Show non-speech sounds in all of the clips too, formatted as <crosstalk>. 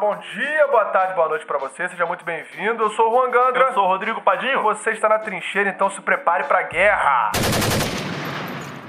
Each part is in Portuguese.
bom dia, boa tarde, boa noite pra você. Seja muito bem-vindo. Eu sou o Juan Gandra. Eu sou o Rodrigo Padinho. Você está na trincheira, então se prepare pra guerra.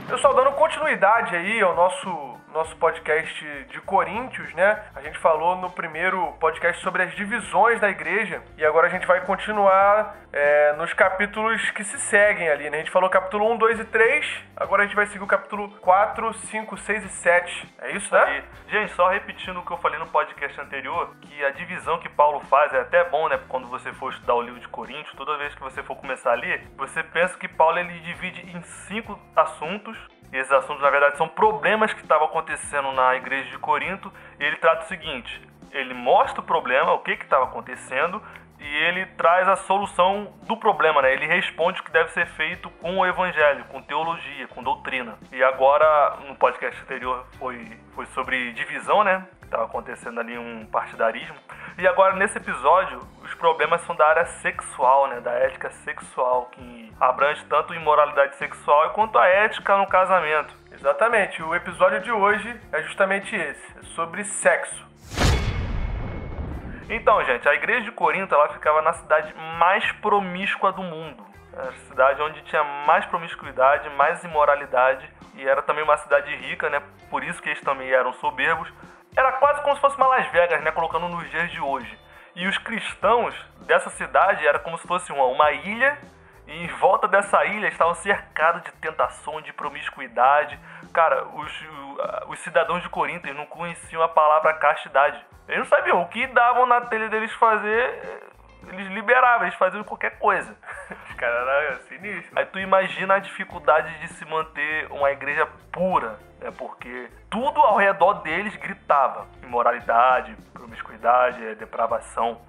Pessoal, dando continuidade aí ao nosso nosso podcast de Coríntios, né? A gente falou no primeiro podcast sobre as divisões da igreja e agora a gente vai continuar é, nos capítulos que se seguem ali, né? A gente falou capítulo 1, 2 e 3, agora a gente vai seguir o capítulo 4, 5, 6 e 7. É isso, né? E, gente, só repetindo o que eu falei no podcast anterior, que a divisão que Paulo faz é até bom, né? Quando você for estudar o livro de Coríntios, toda vez que você for começar a ler, você pensa que Paulo ele divide em cinco assuntos esses assuntos, na verdade, são problemas que estavam acontecendo na igreja de Corinto. E ele trata o seguinte: ele mostra o problema, o que estava acontecendo, e ele traz a solução do problema, né? Ele responde o que deve ser feito com o evangelho, com teologia, com doutrina. E agora, no podcast anterior, foi, foi sobre divisão, né? Estava acontecendo ali um partidarismo. E agora, nesse episódio, os problemas são da área sexual, né? Da ética sexual, que abrange tanto imoralidade sexual quanto a ética no casamento. Exatamente. O episódio de hoje é justamente esse, é sobre sexo. Então, gente, a igreja de Corinto ela ficava na cidade mais promíscua do mundo. Era a cidade onde tinha mais promiscuidade, mais imoralidade e era também uma cidade rica, né? Por isso que eles também eram soberbos. Era quase como se fosse uma Las Vegas, né? Colocando nos dias de hoje. E os cristãos dessa cidade era como se fosse uma, uma ilha e em volta dessa ilha estavam cercados de tentação, de promiscuidade. Cara, os, os cidadãos de Corinto não conheciam a palavra castidade. Eles não sabiam o que davam na telha deles fazer, eles liberavam, eles faziam qualquer coisa. <laughs> Os caras eram sinistros. Aí tu imagina a dificuldade de se manter uma igreja pura, né? Porque tudo ao redor deles gritava imoralidade, promiscuidade, depravação.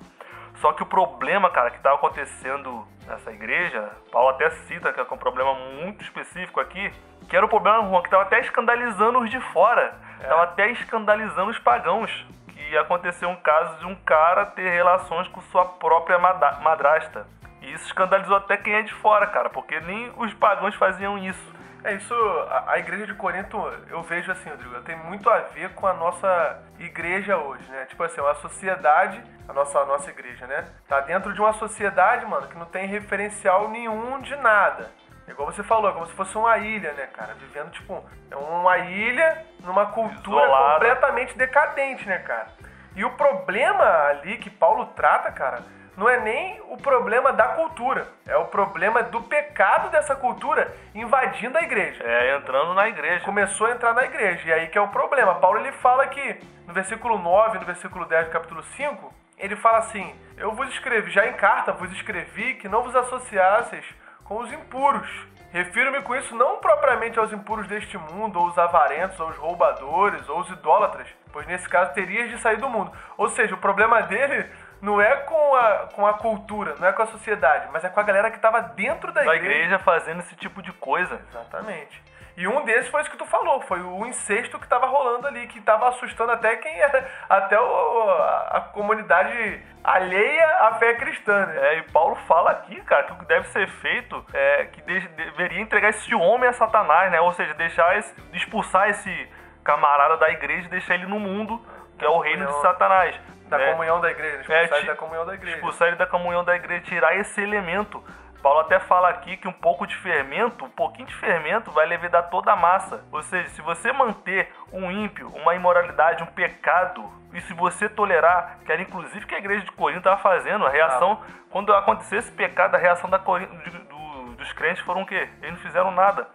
Só que o problema, cara, que estava acontecendo nessa igreja, Paulo até cita que é um problema muito específico aqui, que era o problema Juan, que estava até escandalizando os de fora, estava é. até escandalizando os pagãos. Que aconteceu um caso de um cara ter relações com sua própria madrasta. E isso escandalizou até quem é de fora, cara, porque nem os pagãos faziam isso. É isso, a, a, igreja de Corinto, eu vejo assim, Rodrigo, tem muito a ver com a nossa igreja hoje, né? Tipo assim, uma sociedade, a nossa, a nossa igreja, né? Tá dentro de uma sociedade, mano, que não tem referencial nenhum de nada. Igual você falou, é como se fosse uma ilha, né, cara? Vivendo, tipo, é uma ilha numa cultura Isolada. completamente decadente, né, cara? E o problema ali que Paulo trata, cara, não é nem o problema da cultura, é o problema do pecado dessa cultura invadindo a igreja. É, entrando na igreja. Começou a entrar na igreja, e aí que é o problema. Paulo ele fala que no versículo 9, no versículo 10 do capítulo 5, ele fala assim: Eu vos escrevi, já em carta vos escrevi que não vos associasseis com os impuros. Refiro-me com isso não propriamente aos impuros deste mundo, ou os avarentos, ou os roubadores, ou os idólatras, pois nesse caso terias de sair do mundo. Ou seja, o problema dele não é com a, com a cultura, não é com a sociedade, mas é com a galera que estava dentro da, da igreja. igreja fazendo esse tipo de coisa. Exatamente. E um desses foi isso que tu falou, foi o incesto que estava rolando ali, que estava assustando até quem era, até o, a, a, comunidade alheia à fé cristã, né? É, e Paulo fala aqui, cara, que o que deve ser feito é que de, deveria entregar esse homem a Satanás, né? Ou seja, deixar esse, expulsar esse camarada da igreja e deixar ele no mundo, que é o reino de Satanás. Da né? comunhão da igreja, expulsar é, ele da comunhão da igreja. Expulsar ele da comunhão da igreja, tirar esse elemento. Paulo até fala aqui que um pouco de fermento, um pouquinho de fermento vai levedar toda a massa. Ou seja, se você manter um ímpio, uma imoralidade, um pecado, e se você tolerar, que era inclusive que a igreja de Corinto estava fazendo, a reação, ah. quando aconteceu esse pecado, a reação da Corinto, do, dos crentes foram o quê? Eles não fizeram nada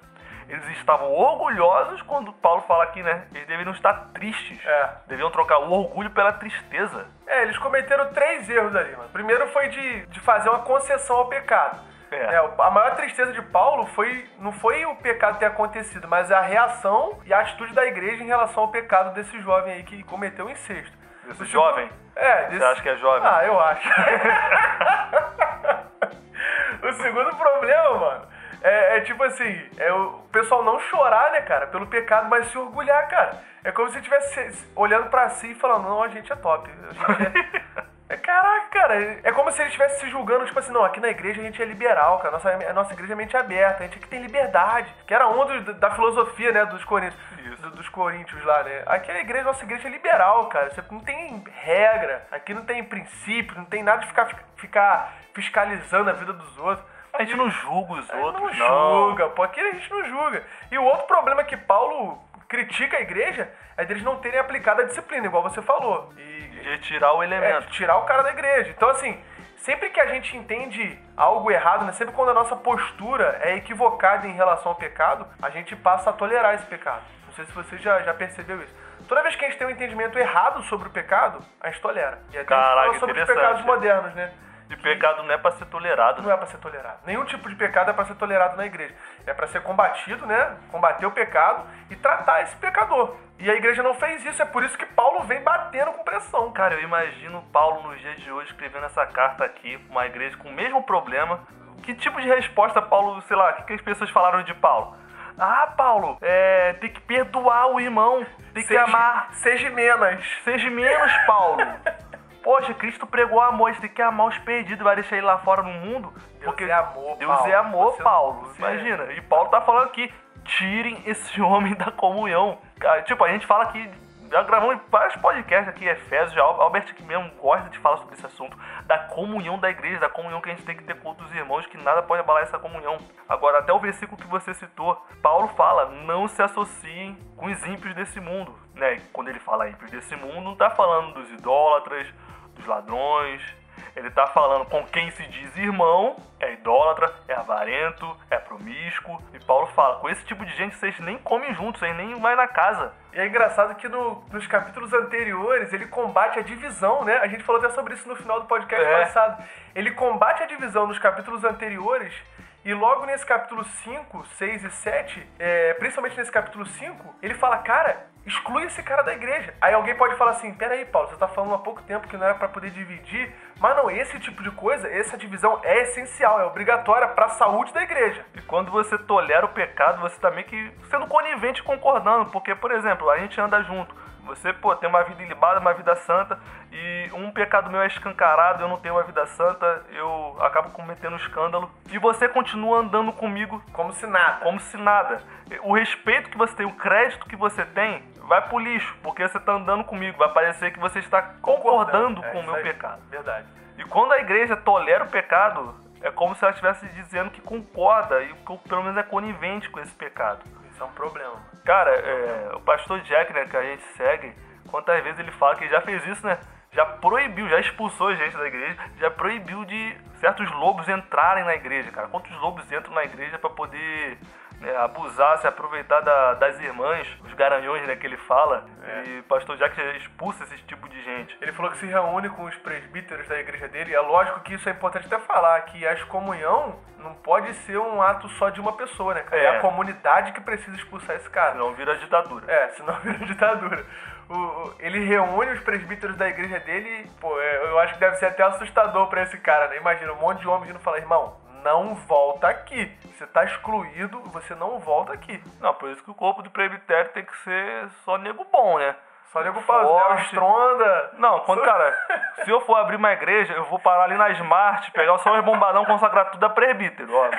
eles estavam orgulhosos quando Paulo fala aqui, né? Eles deveriam estar tristes. É. Deviam trocar o orgulho pela tristeza. É, eles cometeram três erros ali, mano. Primeiro foi de, de fazer uma concessão ao pecado. É. É, a maior tristeza de Paulo foi não foi o pecado ter acontecido, mas a reação e a atitude da igreja em relação ao pecado desse jovem aí que cometeu o incesto. Esse jovem? É, desse... Você acha que é jovem? Ah, eu acho. <laughs> o segundo problema, mano, é, é, tipo assim, é o pessoal não chorar, né, cara, pelo pecado, mas se orgulhar, cara. É como se estivesse olhando para si e falando, não, a gente é top. A gente é, <laughs> Caraca, cara, é como se ele estivesse se julgando, tipo assim, não, aqui na igreja a gente é liberal, cara. A nossa, a nossa igreja é mente aberta, a gente aqui tem liberdade. Que era um dos, da filosofia, né, dos coríntios. Do, dos coríntios lá, né? Aqui a igreja, nossa igreja é liberal, cara. Você não tem regra, aqui não tem princípio, não tem nada de ficar, ficar fiscalizando a vida dos outros. A gente não julga os A outros, não não. julga, pô, aqui a gente não julga. E o outro problema que Paulo critica a igreja é deles não terem aplicado a disciplina, igual você falou. E De retirar o é, elemento. tirar o cara da igreja. Então, assim, sempre que a gente entende algo errado, né? Sempre quando a nossa postura é equivocada em relação ao pecado, a gente passa a tolerar esse pecado. Não sei se você já, já percebeu isso. Toda vez que a gente tem um entendimento errado sobre o pecado, a gente tolera. E até a gente Caraca, fala sobre os pecados modernos, né? De pecado não é pra ser tolerado. Não é pra ser tolerado. Nenhum tipo de pecado é pra ser tolerado na igreja. É pra ser combatido, né? Combater o pecado e tratar esse pecador. E a igreja não fez isso, é por isso que Paulo vem batendo com pressão. Cara, eu imagino Paulo nos dias de hoje escrevendo essa carta aqui pra uma igreja com o mesmo problema. Que tipo de resposta Paulo, sei lá, o que, que as pessoas falaram de Paulo? Ah, Paulo, é, tem que perdoar o irmão, tem que Seja- amar. Seja menos. Seja menos, Paulo. <laughs> Poxa, Cristo pregou amor, gente tem que amar os perdidos, vai deixar ele lá fora no mundo. Deus é amor, Deus Paulo. é amor, Você- Paulo. você- Imagina. E Paulo tá falando aqui, tirem esse <laughs> homem da comunhão. Cara, tipo, a gente fala aqui, já gravamos vários podcasts aqui, Efésios, já, Albert aqui mesmo gosta de falar sobre esse assunto, da comunhão da igreja, da comunhão que a gente tem que ter com outros irmãos, que nada pode abalar essa comunhão. Agora, até o versículo que você citou, Paulo fala, não se associem com os ímpios desse mundo. Né? E Quando ele fala ímpios desse mundo, não tá falando dos idólatras, dos ladrões, ele tá falando com quem se diz irmão, é idólatra, é avarento, é promíscuo. E Paulo fala, com esse tipo de gente vocês nem comem juntos, vocês nem vai na casa. E é engraçado que no- nos capítulos anteriores ele combate a divisão, né? A gente falou até sobre isso no final do podcast É. passado. Ele combate a divisão nos capítulos anteriores e logo nesse capítulo 5, 6 e 7, é, principalmente nesse capítulo 5, ele fala, cara, exclui esse cara da igreja. Aí alguém pode falar assim, peraí, Paulo, você tá falando há pouco tempo que não era pra poder dividir, mas não, esse tipo de coisa, essa divisão é essencial, é obrigatória pra saúde da igreja. E quando você tolera o pecado, você tá meio que sendo conivente concordando. Porque, por exemplo, a gente anda junto. Você, pô, tem uma vida ilibada, uma vida santa, e um pecado meu é escancarado, eu não tenho uma vida santa, eu acabo cometendo escândalo. E você continua andando comigo Como se nada. como se nada. O respeito que você tem, o crédito que você tem, vai pro lixo, porque você tá andando comigo. Vai parecer que você está concordando É com o meu aí. pecado. Verdade. E quando a igreja tolera o pecado, é como se ela estivesse dizendo que concorda e que pelo menos é conivente com esse pecado. Isso é um problema. Cara, é, o pastor Jack, né, que a gente segue, quantas vezes ele fala que já fez isso, né? Já proibiu, já expulsou gente da igreja, já proibiu de certos lobos entrarem na igreja, cara. Quantos lobos entram na igreja pra poder né, abusar, se aproveitar da- das irmãs, os garanhões, né, que ele fala. É. E pastor Jack expulsa esse tipo de gente. Ele falou que se reúne com os presbíteros da igreja dele. E é lógico que isso é importante até falar, que a excomunhão não pode ser um ato só de uma pessoa, né, cara? É, É. a comunidade que precisa expulsar esse cara. Senão vira ditadura. É, senão <laughs> vira ditadura. O- o- ele reúne os presbíteros da igreja dele e, pô, é, eu acho que deve ser até assustador pra esse cara, né? Imagina um monte de homem vindo falar, irmão, não volta aqui. Você tá excluído, você não volta aqui. Não, por isso que o corpo do presbitério tem que ser só nego bom, né? Só nego Paulo, Léo Forte. Stronda. Não, quando, cara, se eu for abrir uma igreja, eu vou parar ali na Smart, pegar só os bombadão consagrar tudo a presbítero, ó.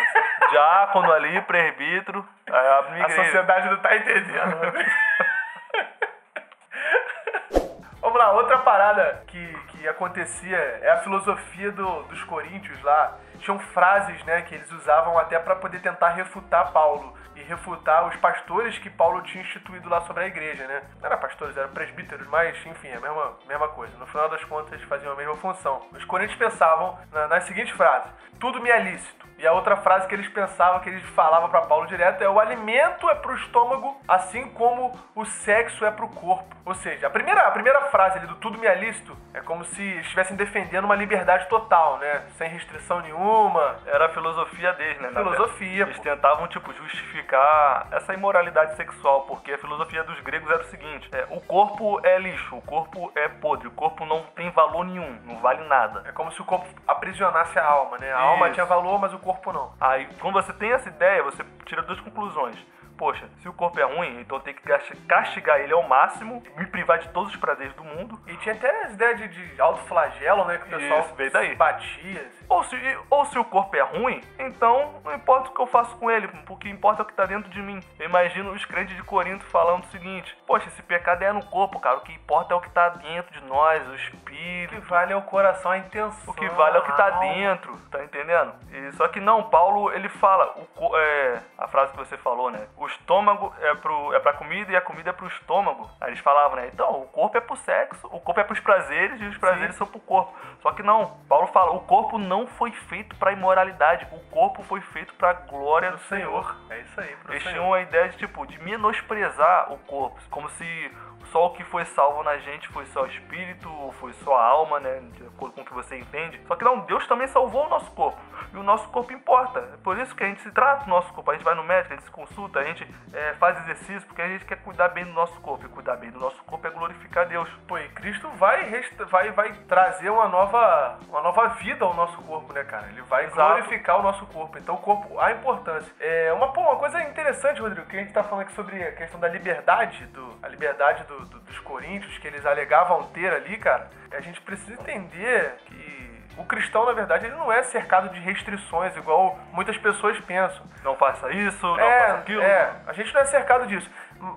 Diácono ali, presbítero, aí eu abro minha A igreja. sociedade não tá entendendo. <laughs> Vamos lá, outra parada que, que acontecia é a filosofia do- dos coríntios lá. Tinham frases, né, que eles usavam até pra poder tentar refutar Paulo e refutar os pastores que Paulo tinha instituído lá sobre a igreja, né? Não eram pastores, eram presbíteros, mas enfim, é a mesma, mesma coisa. No final das contas, faziam a mesma função. Os coríntios pensavam na, nas seguintes frases: tudo me é lícito. E a outra frase que eles pensavam, que eles falavam pra Paulo direto, é o alimento é pro estômago, assim como o sexo é pro corpo. Ou seja, a primeira, a primeira frase ali do tudo me é lícito é como se estivessem defendendo uma liberdade total, né? Sem restrição nenhuma. Era a filosofia deles, né? Filosofia. Eles tentavam, tipo, justificar essa imoralidade sexual, porque a filosofia dos gregos era o seguinte: é, o corpo é lixo, o corpo é podre, o corpo não tem valor nenhum, não vale nada. É como se o corpo aprisionasse a alma, né? A alma Isso. tinha valor, mas o corpo não. Aí, quando você tem essa ideia, você tira duas conclusões. Poxa, se o corpo é ruim, então tenho que castigar ele ao máximo, me privar de todos os prazeres do mundo. E tinha até as ideias de, de autoflagelo, né? Que o pessoal Isso, veio daí. batia. assim. Ou se, ou se o corpo é ruim, então não importa o que eu faço com ele, o que importa é o que tá dentro de mim. Eu imagino os crentes de Corinto falando o seguinte: Poxa, esse pecado é no corpo, cara. O que importa é o que tá dentro de nós, o O espírito. que vale é o coração, a intenção. O que vale é o que tá a alma. dentro, tá entendendo? E, só que não, Paulo ele fala, o, é, a frase que você falou, né? O estômago é, pro, é pra comida e a comida é pro estômago. Aí eles falavam, né? Então, o corpo é pro sexo, o corpo é pros prazeres e os prazeres são pro corpo. Só que não, Paulo fala, o corpo não foi feito pra imoralidade, o corpo foi feito pra glória do Do Senhor. Senhor. É isso aí, pro Eles Senhor. tinham a ideia de, tipo, de menosprezar o corpo. Como se só o que foi salvo na gente foi só o espírito, foi só a alma, né? De acordo com o que você entende. Só que não, Deus também salvou o nosso corpo. E o nosso corpo importa. É por isso que a gente se trata do nosso corpo. A gente vai no médico, a gente se consulta, a gente é, faz exercício, porque a gente quer cuidar bem do nosso corpo. E cuidar bem do nosso corpo é glorificar Deus. Pô, e Cristo vai, vai, vai trazer uma nova, uma nova vida ao nosso corpo, né, cara? Ele vai Exato. glorificar o nosso corpo. Então, o corpo, a importância. É uma, pô, uma coisa interessante, Rodrigo, que a gente tá falando aqui sobre a questão da liberdade, do, a liberdade do- do- dos coríntios, que eles alegavam ter ali, cara. A gente precisa entender que o cristão, na verdade, ele não é cercado de restrições, igual muitas pessoas pensam. Não faça isso, não faça aquilo. É, a gente não é cercado disso.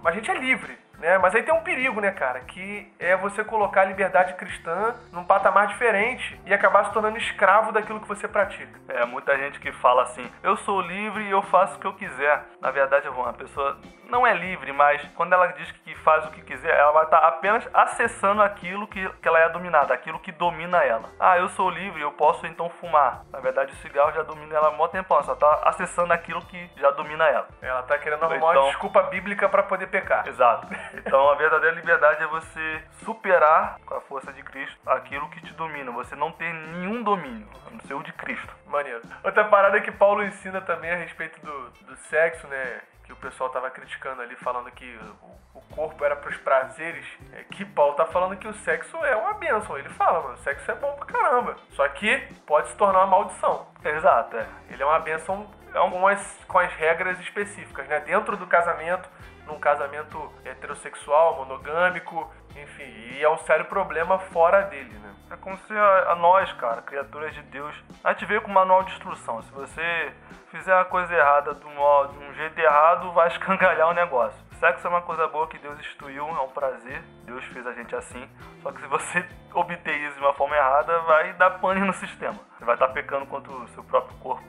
A gente é livre, né? Mas aí tem um perigo, né, cara? Que é você colocar a liberdade cristã num patamar diferente e acabar se tornando escravo daquilo que você pratica. É, muita gente que fala assim, eu sou livre e eu faço o que eu quiser. Na verdade, a pessoa não é livre, mas quando ela diz que faz o que quiser, ela vai estar apenas acessando aquilo que, que ela é dominada, aquilo que domina ela. Ah, eu sou livre, eu posso então fumar. Na verdade, o cigarro já domina ela há mó tempão, ela só tá acessando aquilo que já domina ela. Ela tá querendo arrumar Então- uma desculpa bíblica pra poder pecar. Exato. <laughs> Então a verdadeira liberdade é você superar com a força de Cristo aquilo que te domina. Você não ter nenhum domínio, a não ser o de Cristo. Maneiro. Outra parada que Paulo ensina também a respeito do, do sexo, né? Que o pessoal tava criticando ali, falando que o, corpo era pros prazeres. É que Paulo tá falando que o sexo é uma bênção. Ele fala, mano, o sexo é bom pra caramba. Só que pode se tornar uma maldição. Exato, é. Ele é uma bênção com as, com as regras específicas, né? Dentro do casamento, num casamento heterossexual, monogâmico, enfim. E é um sério problema fora dele, né? É como se a, a nós, cara, criaturas de Deus, a gente veio com um manual de instrução. Se você fizer uma coisa errada de um, de um jeito errado, vai <laughs> escangalhar o negócio. Sexo é uma coisa boa que Deus instituiu, é um prazer. Deus fez a gente assim. Só que se você <laughs> obter isso de uma forma errada, vai dar pane no sistema. Você vai estar pecando contra o seu próprio corpo.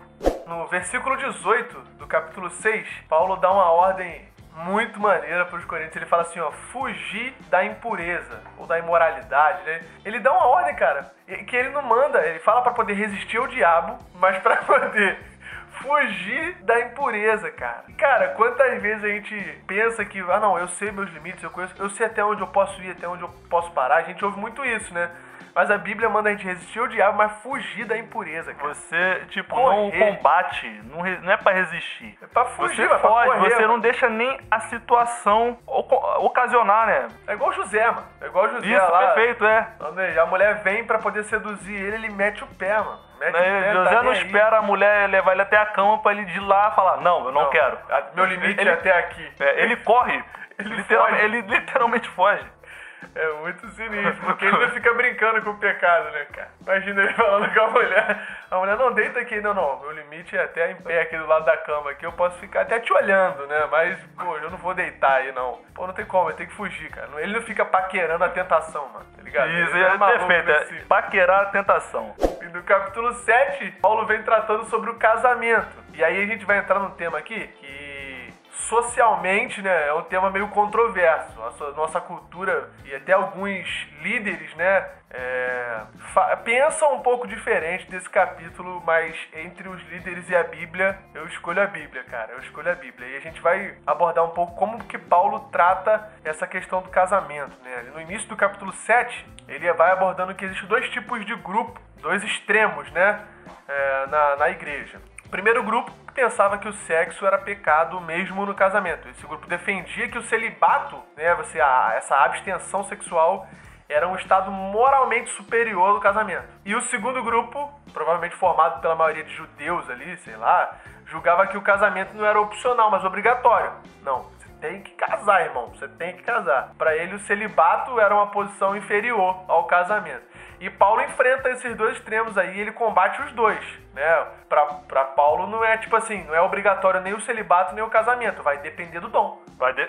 No versículo 18 do capítulo 6, Paulo dá uma ordem muito maneira para os coríntios. Ele fala assim, ó, fugir da impureza ou da imoralidade, né? Ele dá uma ordem, cara, que ele não manda. Ele fala para poder resistir ao diabo, mas para <laughs> poder fugir da impureza, cara. Cara, quantas vezes a gente pensa que, ah, não, eu sei meus limites, eu conheço, eu sei até onde eu posso ir, até onde eu posso parar. A gente ouve muito isso, né? Mas a Bíblia manda a gente resistir ao diabo, mas fugir da impureza, cara. Você, tipo, Correr. não combate, não, re- não é pra resistir. É pra fugir, Você pra foge, correr, você mano. não deixa nem a situação ocasionar, né? É igual o José, mano. É igual o José Isso, lá. perfeito, é. A mulher vem pra poder seduzir ele, ele mete o pé, mano. Mete Né, José tá não nem aí. espera a mulher levar ele até a cama pra ele de lá falar, não, eu não, quero. a- Meu limite Ele- é até aqui. É, ele corre, <laughs> Ele literalmente, ele literalmente foge. É muito sinistro, porque ele não fica brincando com o pecado, né, cara? Imagina ele falando com a mulher. A mulher não deita aqui, não, não. Meu limite é até em pé aqui do lado da cama aqui. Eu posso ficar até te olhando, né? Mas, pô, eu não vou deitar aí, não. Pô, não tem como, eu tenho que fugir, cara. Ele não fica paquerando a tentação, mano. Tá ligado? Isso, Ele é maluco perfeito. É paquerar a tentação. E no capítulo 7, Paulo vem tratando sobre o casamento. E aí a gente vai entrar num tema aqui que socialmente, né, é um tema meio controverso. Nossa, nossa cultura e até alguns líderes, né, é, pensam um pouco diferente desse capítulo, mas entre os líderes e a Bíblia, eu escolho a Bíblia, cara. Eu escolho a Bíblia. E a gente vai abordar um pouco como que Paulo trata essa questão do casamento, né? No início do capítulo 7, ele vai abordando que existem dois tipos de grupo, dois extremos, né, é, na, na igreja. Primeiro grupo pensava que o sexo era pecado mesmo no casamento. Esse grupo defendia que o celibato, né, você, a- essa abstenção sexual, era um estado moralmente superior ao casamento. E o segundo grupo, provavelmente formado pela maioria de judeus ali, sei lá, julgava que o casamento não era opcional, mas obrigatório. Não, você tem que casar, irmão. Você tem que casar. Para ele, o celibato era uma posição inferior ao casamento. E Paulo enfrenta esses dois extremos aí, ele combate os dois, né? Pra, pra Paulo não é tipo assim, não é obrigatório nem o celibato nem o casamento, vai depender do dom. Vai de...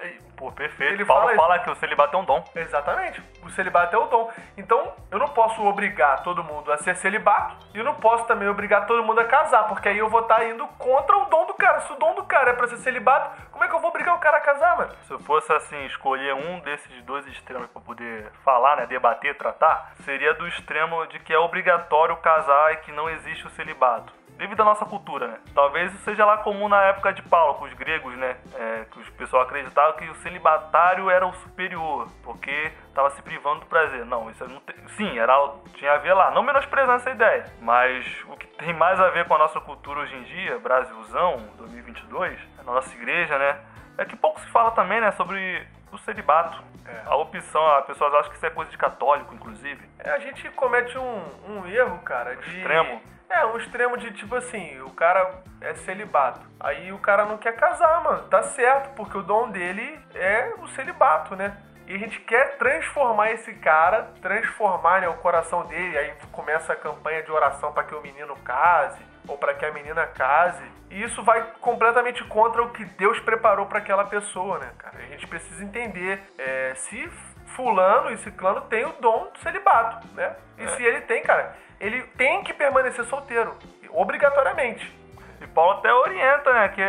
Pô, perfeito. Ele Paulo fala, fala que o celibato é um dom. Exatamente. O celibato é o dom. Então, eu não posso obrigar todo mundo a ser celibato e eu não posso também obrigar todo mundo a casar, porque aí eu vou estar tá indo contra o dom do cara. Se o dom do cara é pra ser celibato, como é que eu vou obrigar o cara a casar, mano? Se eu fosse assim, escolher um desses dois extremos pra poder falar, né, debater, tratar, seria do extremo de que é obrigatório casar e que não existe o celibato devido à nossa cultura, né? Talvez isso seja lá comum na época de Paulo, com os gregos, né? É, que os pessoal acreditavam que o celibatário era o superior, porque estava se privando do prazer. Não, isso não tem... sim, era tinha a ver lá, não menosprezando essa ideia, mas o que tem mais a ver com a nossa cultura hoje em dia, Brasilzão, 2022, na nossa igreja, né? É que pouco se fala também, né, sobre o celibato. É. A opção, as pessoas acham que isso é coisa de católico, inclusive. É, a gente comete um, um erro, cara, de... Extremo é, um extremo de tipo assim, o cara é celibato. Aí o cara não quer casar, mano. Tá certo, porque o dom dele é o celibato, né? E a gente quer transformar esse cara, transformar né, o coração dele. Aí começa a campanha de oração para que o menino case ou para que a menina case. E isso vai completamente contra o que Deus preparou para aquela pessoa, né, cara? A gente precisa entender é, se fulano e ciclano tem o dom do celibato, né? E é. se ele tem, cara, ele tem que permanecer solteiro, obrigatoriamente. E Paulo até orienta, né, que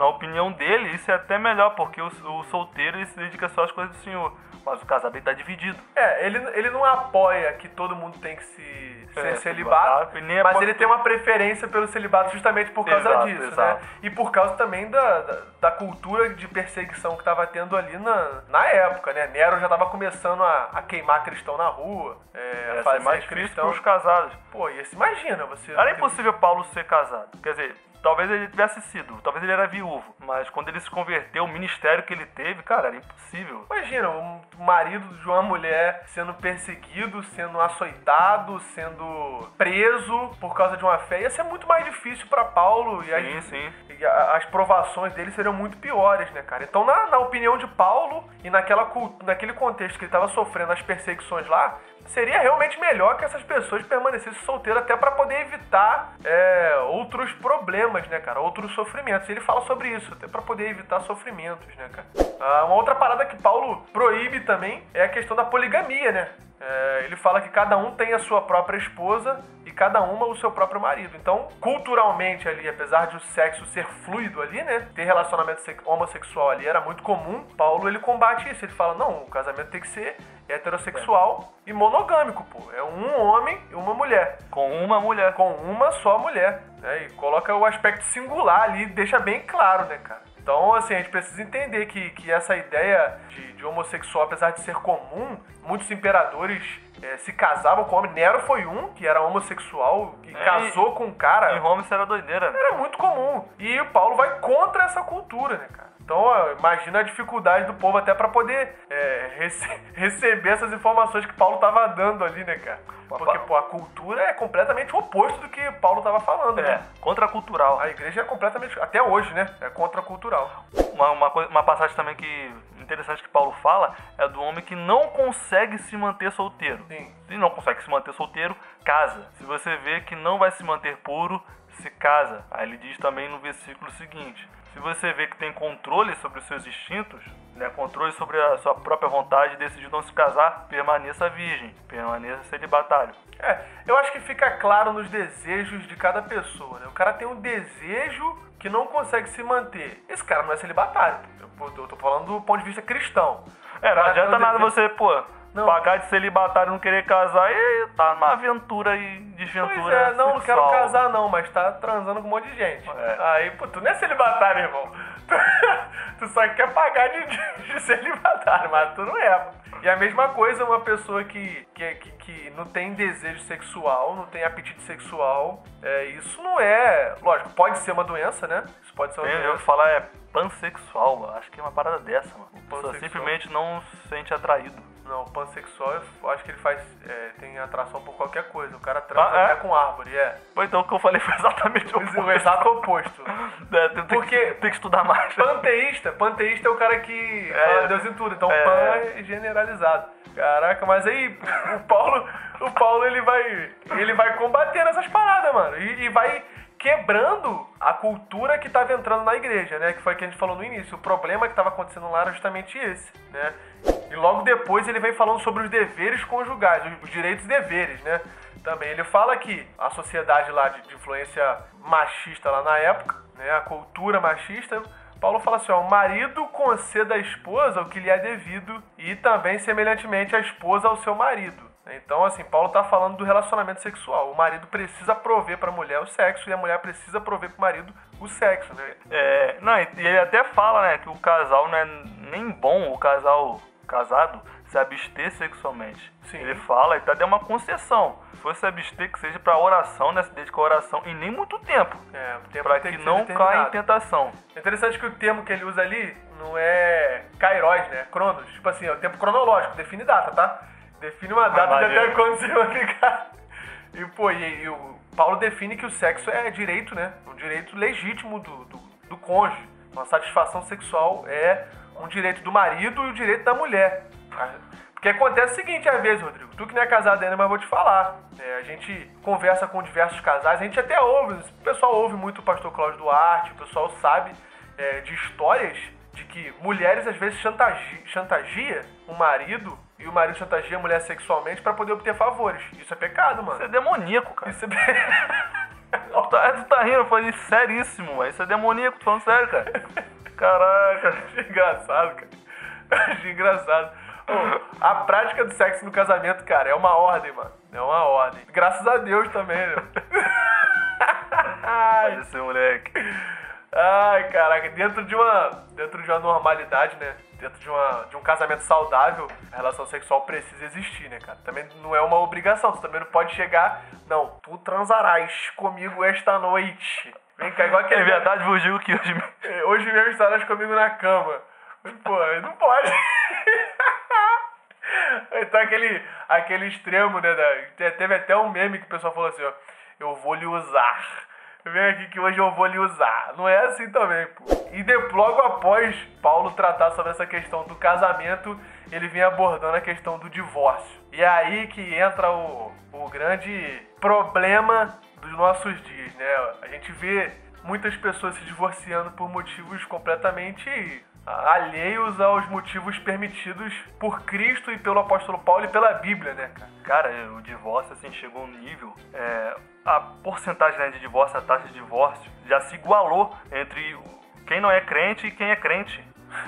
na opinião dele isso é até melhor, porque o, o solteiro se dedica só às coisas do Senhor. Mas o casado ele tá dividido. É, ele, ele não apoia que todo mundo tem que se ser é, celibato, é mas ele tem uma preferência pelo celibato justamente por causa exato, disso, né? exato. né? E por causa também da, da, da, cultura de perseguição que tava tendo ali na, na época, né? Nero já tava começando a, a queimar cristão na rua, é, a fazer mais cristãos casados. Pô, e se imagina você... Era impossível Paulo ser casado. Quer dizer, Talvez ele tivesse sido, talvez ele era viúvo, mas quando ele se converteu, o ministério que ele teve, cara, era impossível. Imagina, o marido de uma mulher sendo perseguido, sendo açoitado, sendo preso por causa de uma fé, ia ser muito mais difícil para Paulo e, sim, as, sim. As provações dele seriam muito piores, né, cara? Então, na, na opinião de Paulo e naquela, naquele contexto que ele estava sofrendo as perseguições lá, seria realmente melhor que essas pessoas permanecessem solteiras até para poder evitar é, outros problemas, né, cara? Outros sofrimentos. Ele fala sobre isso, até para poder evitar sofrimentos, né, cara? Ah, uma outra parada que Paulo proíbe também é a questão da poligamia, né? É, ele fala que cada um tem a sua própria esposa cada uma o seu próprio marido. Então, culturalmente ali, apesar de o sexo ser fluido ali, né? Ter relacionamento homossexual ali era muito comum. Paulo ele combate isso. Ele fala: não, o casamento tem que ser heterossexual é. e monogâmico, pô. É um homem e uma mulher. Com uma mulher. Com uma só mulher. Né? E coloca o aspecto singular ali, deixa bem claro, né, cara? Então, assim, a gente precisa entender que, que essa ideia de, de homossexual, apesar de ser comum, muitos imperadores é, se casavam com homem. Nero foi um que era homossexual, que é, casou com um cara. Em Roma isso era doideira. Era muito comum. E o Paulo vai contra essa cultura, né, cara? Então, imagina a dificuldade do povo até para poder é, rece <laughs> receber essas informações que Paulo tava dando ali, né, cara? Porque, pô, a cultura é completamente o oposto do que Paulo tava falando, é, né? Contracultural. A igreja é completamente, até hoje, né? É contracultural. Uma, uma, uma passagem também que interessante que Paulo fala é do homem que não consegue se manter solteiro. Sim. Se não consegue se manter solteiro, casa. Se você vê que não vai se manter puro, se casa. Aí ele diz também no versículo seguinte: se você vê que tem controle sobre os seus instintos, né, controle sobre a sua própria vontade, decidir não se casar, permaneça virgem, permaneça celibatário. É, eu acho que fica claro nos desejos de cada pessoa, né? O cara tem um desejo que não consegue se manter. Esse cara não é celibatário. Eu, eu tô falando do ponto de vista cristão. É, não adianta nada você, pô, não. Pagar de celibatário não querer casar e tá numa aventura e desventura. Pois é, não, não quero casar não, mas tá transando com um monte de gente. É. Aí, pô, tu não é celibatário, irmão. <laughs> tu só quer pagar de, de celibatário, mas tu não é. E a mesma coisa uma pessoa que, que, que, que não tem desejo sexual, não tem apetite sexual. É, isso não é. Lógico, pode ser uma doença, né? Isso pode ser uma doença. Eu falar é pansexual, acho que é uma parada dessa, mano. Pessoa simplesmente não se sente atraído. Não, pansexual, eu acho que ele faz. É, tem atração por qualquer coisa. O cara transa Ah, é? até com árvore, é. Pois então o que eu falei foi exatamente o O oposto. exato oposto. <laughs> É, tem, tem Porque- que, tem que estudar mais. Panteísta, panteísta é o cara que É. Deus em tudo, então É. pan é generalizado. Caraca, mas aí o Paulo, o Paulo ele vai, ele vai combatendo essas paradas, mano, e, e vai quebrando a cultura que tava entrando na igreja, né? Que foi o que a gente falou no início. O problema que tava acontecendo lá era justamente esse, né? E logo depois ele vem falando sobre os deveres conjugais, os- os direitos e deveres, né? Também ele fala que a sociedade lá de, de influência machista lá na época, né? A cultura machista Paulo fala assim, ó, o marido conceda à esposa o que lhe é devido e também, semelhantemente, a esposa ao seu marido. Então, assim, Paulo tá falando do relacionamento sexual. O marido precisa prover pra mulher o sexo e a mulher precisa prover pro marido o sexo, né? É, não, e ele até fala, né, que o casal não é nem bom, o casal casado, se abster sexualmente. Sim. Ele fala e tá dando uma concessão. Se for se abster, que seja pra oração, né, se dedicar à oração, e nem muito tempo. É, o tempo Pra que ser não caia em tentação. É interessante que o termo que ele usa ali não é kairos, né? Cronos. Tipo assim, é o tempo cronológico, define data, tá? Define uma data de até quando você vai ficar. E, pô, e, e o Paulo define que o sexo é direito, né? Um direito legítimo do, do, do cônjuge. Uma satisfação sexual é um direito do marido e o direito da mulher. Porque acontece o seguinte, às vezes, Rodrigo, tu que não é casado ainda, mas vou te falar. É, a gente conversa com diversos casais, a gente até ouve, o pessoal ouve muito o pastor Cláudio Duarte, o pessoal sabe é, de histórias de que mulheres às vezes chantagi chantagia o marido e o marido chantageia a mulher sexualmente pra poder obter favores. Isso é pecado, Isso é mano. demoníaco, cara. Isso é <laughs> Tu tá, tu tá rindo, eu falei seríssimo, mas isso é demoníaco, tô falando sério, cara. Caraca. <laughs> Achei engraçado, cara. Achei engraçado. A prática do sexo no casamento, cara, é uma ordem, mano. É uma ordem. Graças a Deus também, né? <laughs> Ai, Esse moleque. Ai, caraca, dentro de uma, dentro de uma normalidade, né? Dentro de, uma, de um casamento saudável, a relação sexual precisa existir, né, cara? Também não é uma obrigação. Você também não pode chegar, não, tu transarás comigo esta noite. Vem cá, igual É aquele verdade, vos digo que hoje. É, Hoje mesmo estarás comigo na cama. Pô, não pode. <laughs> então aquele, aquele extremo, né? da- te- teve até um meme que o pessoal falou assim, ó. Eu vou lhe usar. Vem aqui que hoje eu vou lhe usar. Não é assim também, pô. E de, logo após Paulo tratar sobre essa questão do casamento, ele vem abordando a questão do divórcio. E é aí que entra o, o grande problema dos nossos dias, né? A gente vê muitas pessoas se divorciando por motivos completamente alheios aos motivos permitidos por Cristo e pelo apóstolo Paulo e pela Bíblia, né, cara? Cara, o divórcio, assim, chegou a um nível. é, a porcentagem né, de divórcio, a taxa de divórcio, já se igualou entre quem não é crente e quem é crente.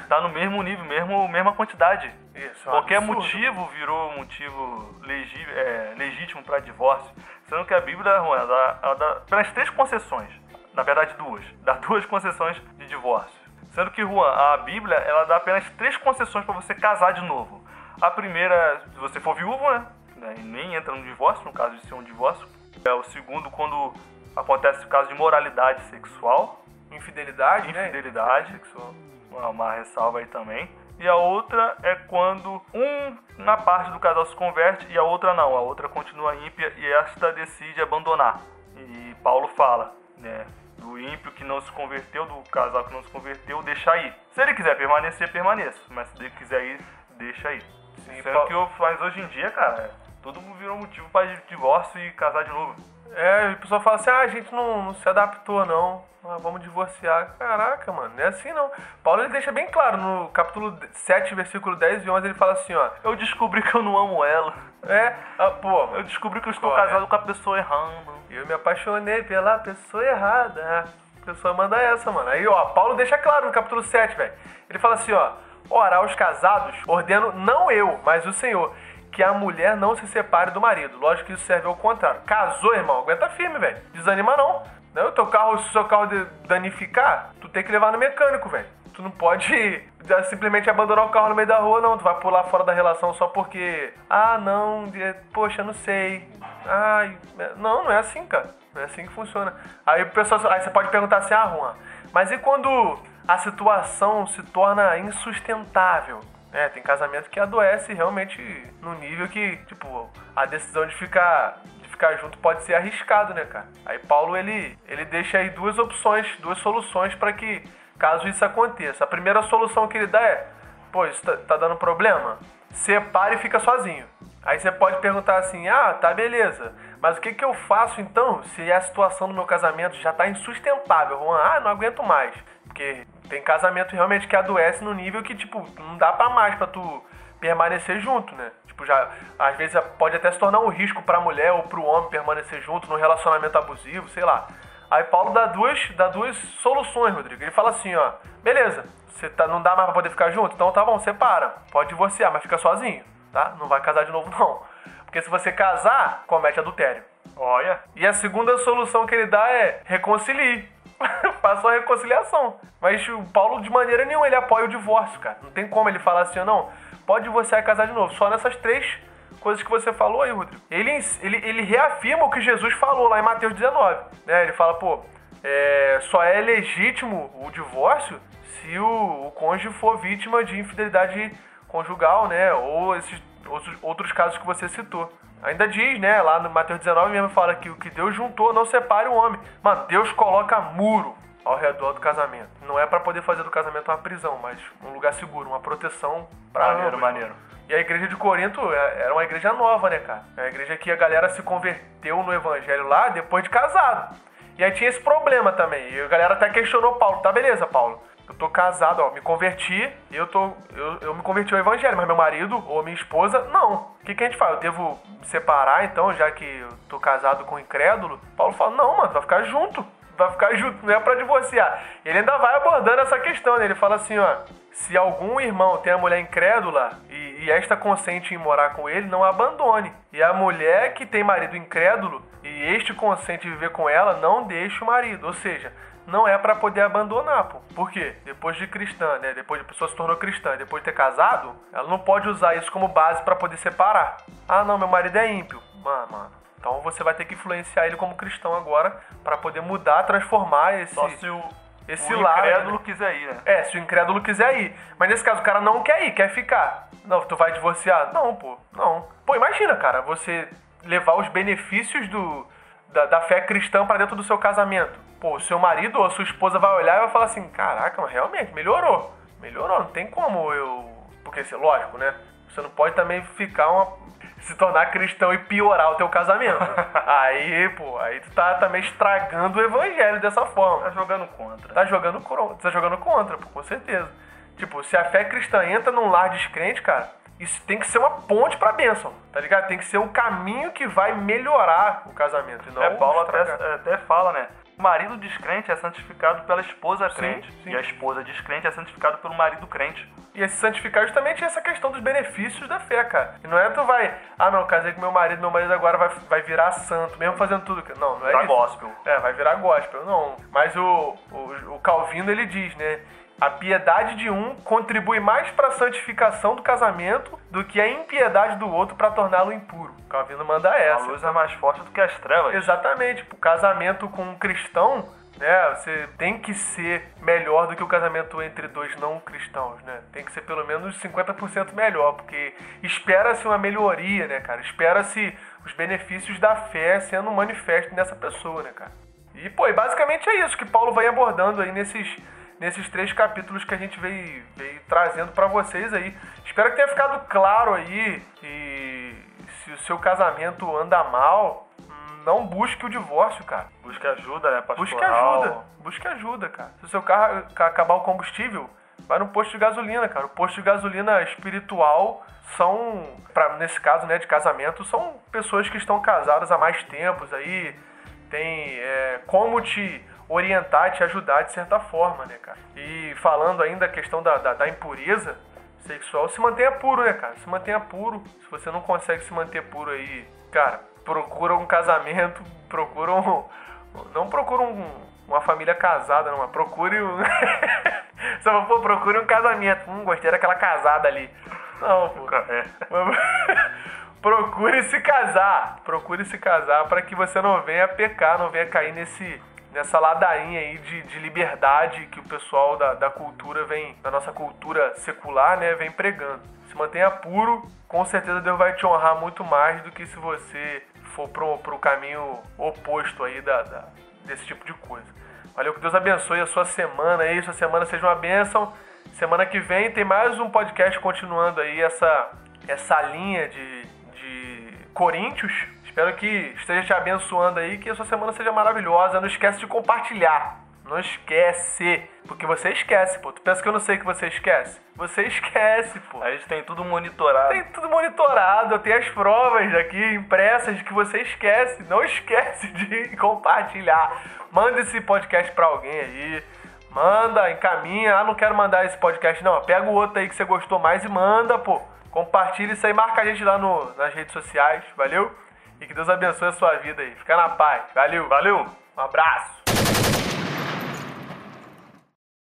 Tá no mesmo nível, mesmo, mesma quantidade. Isso, é Qualquer absurdo. motivo virou motivo legi- é, legítimo para divórcio. Sendo que a Bíblia, Juan, ela dá, ela dá apenas três concessões. Na verdade, duas. Dá <laughs> duas concessões de divórcio. Sendo que, Juan, a Bíblia, ela dá apenas três concessões para você casar de novo. A primeira, se você for viúvo, né? né, E nem entra no divórcio, no caso de ser um divórcio. É o segundo, quando acontece o caso de moralidade sexual. Infidelidade, né? Infidelidade. Sexual. uma, uma ressalva aí também. E a outra é quando um na parte do casal se converte e a outra não. A outra continua ímpia e esta decide abandonar. E Paulo fala, né? Do ímpio que não se converteu, do casal que não se converteu, deixa ir. Se ele quiser permanecer, permaneça. Mas se ele quiser ir, deixa ir. Sim, Sendo Paulo- que eu, mas hoje em dia, cara, todo mundo virou motivo para divórcio e casar de novo. É, a pessoa fala assim, ah, a gente não, não se adaptou, não. Ah, vamos divorciar. Caraca, mano, não é assim não. Paulo ele deixa bem claro no capítulo 7, versículo 10 e 11, ele fala assim, ó. Eu descobri que eu não amo ela. É, ah, pô, Eu descobri que eu estou Correto. casado com a pessoa errando. Eu me apaixonei pela pessoa errada. A pessoa manda essa, mano. Aí, ó, Paulo deixa claro no capítulo 7, velho. Ele fala assim, ó. Ora, aos casados, ordeno não eu, mas o Senhor, que a mulher não se separe do marido. Lógico que isso serve ao contrário. Casou, irmão, aguenta firme, velho. Desanima não. Não, o teu carro, se o seu carro danificar, tu tem que levar no mecânico, velho. Tu não pode <laughs> simplesmente abandonar o carro no meio da rua, não. Tu vai pular fora da relação só porque. Ah, não, de- poxa, não sei. Ai, não, não é assim, cara. Não é assim que funciona. Aí o pessoal, aí você pode perguntar assim, ah, Juan, mas e quando a situação se torna insustentável? É, tem casamento que adoece realmente no nível que, tipo, a decisão de ficar de ficar junto pode ser arriscado, né, cara? Aí Paulo ele ele deixa aí duas opções, duas soluções para que caso isso aconteça. A primeira solução que ele dá é: "Pô, isso tá, tá dando problema? Separe e fica sozinho". Aí você pode perguntar assim: "Ah, tá beleza. Mas o que que eu faço então se a situação do meu casamento já tá insustentável? Ah, não aguento mais". Porque tem casamento realmente que adoece no nível que, tipo, não dá pra mais pra tu permanecer junto, né? Tipo, já às vezes pode até se tornar um risco pra mulher ou pro homem permanecer junto num relacionamento abusivo, sei lá. Aí Paulo dá duas, dá duas soluções, Rodrigo. Ele fala assim, ó, beleza, você tá, não dá mais pra poder ficar junto? Então tá bom, separa. Pode divorciar, mas fica sozinho, tá? Não vai casar de novo, <laughs> não. Porque se você casar, comete adultério. Olha. E a segunda solução que ele dá é reconcilie. <laughs> Faça uma reconciliação. Mas o Paulo, de maneira nenhuma, ele apoia o divórcio, cara. Não tem como ele falar assim, não, pode divorciar e casar de novo. Só nessas três coisas que você falou aí, Rodrigo. Ele, ele, ele reafirma o que Jesus falou lá em Mateus 19. Né? Ele fala, pô, é, só é legítimo o divórcio se o, o cônjuge for vítima de infidelidade conjugal, né? Ou esses outros, outros casos que você citou. Ainda diz, né, lá no Mateus 19 mesmo fala que o que Deus juntou não separe o homem. Mano, Deus coloca muro ao redor do casamento. Não é para poder fazer do casamento uma prisão, mas um lugar seguro, uma proteção para Maneiro, ambos. maneiro. E a igreja de Corinto é- era uma igreja nova, né, cara? É uma igreja que a galera se converteu no evangelho lá depois de casado. E aí tinha esse problema também. E a galera até questionou Paulo. Tá, beleza, Paulo. Eu tô casado, ó, me converti, eu tô. Eu, eu me converti ao evangelho, mas meu marido ou minha esposa, não. O que, que a gente faz? Eu devo me separar, então, já que eu tô casado com um incrédulo? Paulo fala, não, mano, vai ficar junto. Vai ficar junto, não é pra divorciar. Ele ainda vai abordando essa questão, né? Ele fala assim, ó. Se algum irmão tem a mulher incrédula e, e esta consente em morar com ele, não a abandone. E a mulher que tem marido incrédulo e este consente viver com ela, não deixe o marido. Ou seja, não é pra poder abandonar, pô. Por quê? Depois de cristã, né? Depois de a pessoa se tornou cristã, depois de ter casado, ela não pode usar isso como base pra poder separar. Ah, não, meu marido é ímpio. Mano, mano. Então você vai ter que influenciar ele como cristão agora pra poder mudar, transformar esse Só se o, esse o lado, incrédulo né? quiser ir, né? É, se o incrédulo quiser ir. Mas nesse caso, o cara não quer ir, quer ficar. Não, tu vai divorciar? Não, pô, não. Pô, imagina, cara, você levar os benefícios do, da, da fé cristã pra dentro do seu casamento. Pô, o seu marido ou a sua esposa vai olhar e vai falar assim: caraca, mas realmente, melhorou. Melhorou, não tem como eu. Porque, assim, lógico, né? Você não pode também ficar uma. Se tornar cristão e piorar o teu casamento. <laughs> aí, pô, aí tu tá também estragando o evangelho dessa forma Tá jogando contra. tá jogando, coro- tá jogando contra, pô, com certeza. Tipo, se a fé cristã entra num lar descrente, cara, isso tem que ser uma ponte pra bênção, tá ligado? Tem que ser um caminho que vai melhorar o casamento. E não É, Paulo até, estragar. até fala, né? O marido descrente é santificado pela esposa crente. sim. E a esposa descrente é santificada pelo marido crente. E esse santificar justamente é essa questão dos benefícios da fé, cara. E não é tu vai, ah não, casei com meu marido, meu marido agora vai, vai virar santo, mesmo fazendo tudo. Não, não é Pra isso. gospel. É, vai virar gospel, não. Mas o, o, o Calvino ele diz, né? A piedade de um contribui mais para a santificação do casamento do que a impiedade do outro para torná-lo impuro. Calvino manda A essa. luz é mais forte do que as trevas. Exatamente. O casamento com um cristão, né? Você tem que ser melhor do que o casamento entre dois não cristãos, né? Tem que ser pelo menos 50% melhor, porque espera-se uma melhoria, né, cara? Espera-se os benefícios da fé sendo manifestos nessa pessoa, né, cara? E, pô, e basicamente é isso que Paulo vem abordando aí nesses, nesses três capítulos que a gente veio, veio trazendo pra vocês aí. Espero que tenha ficado claro aí e se o seu casamento anda mal, não busque o divórcio, cara. Busque ajuda, né? Pastoral. Busque ajuda. Busque ajuda, cara. Se o seu carro ca- acabar o combustível, vai no posto de gasolina, cara. O posto de gasolina espiritual são, pra, nesse caso, né, de casamento, são pessoas que estão casadas há mais tempos aí, tem é, como te orientar, te ajudar de certa forma, né, cara? E falando ainda a questão da, da, da impureza sexual, se mantenha puro, né, cara? Se mantenha puro. Se você não consegue se manter puro aí, cara, procura um casamento, <laughs> procura um. Não procura um, uma família casada, não, mas procure um. <laughs> Só pô, procure um casamento. Hum, gostei daquela casada ali. Não, pô. É. <laughs> Procure se casar. Procure se casar para que você não venha pecar, não venha cair nesse, nessa ladainha aí de, de liberdade que o pessoal da, da cultura vem, da nossa cultura secular, né, vem pregando. Se mantenha puro, com certeza Deus vai te honrar muito mais do que se você for pro, pro caminho oposto aí da, da desse tipo de coisa. Valeu, que Deus abençoe a sua semana aí, sua semana seja uma bênção. Semana que vem tem mais um podcast continuando aí essa, essa linha de, de Coríntios. Espero que esteja te abençoando aí, que a sua semana seja maravilhosa. Não esquece de compartilhar. Não esquece. Porque você esquece, pô. Tu pensa que eu não sei que você esquece? Você esquece, pô. A gente tem tudo monitorado. Tem tudo monitorado. Eu tenho as provas aqui impressas de que você esquece. Não esquece de <laughs> compartilhar. Manda esse podcast pra alguém aí. Manda, encaminha. Ah, não quero mandar esse podcast, não. Pega o outro aí que você gostou mais e manda, pô. Compartilha isso aí, marca a gente lá no, nas redes sociais, valeu? E que Deus abençoe a sua vida aí. Fica na paz. Valeu. Valeu. Um abraço.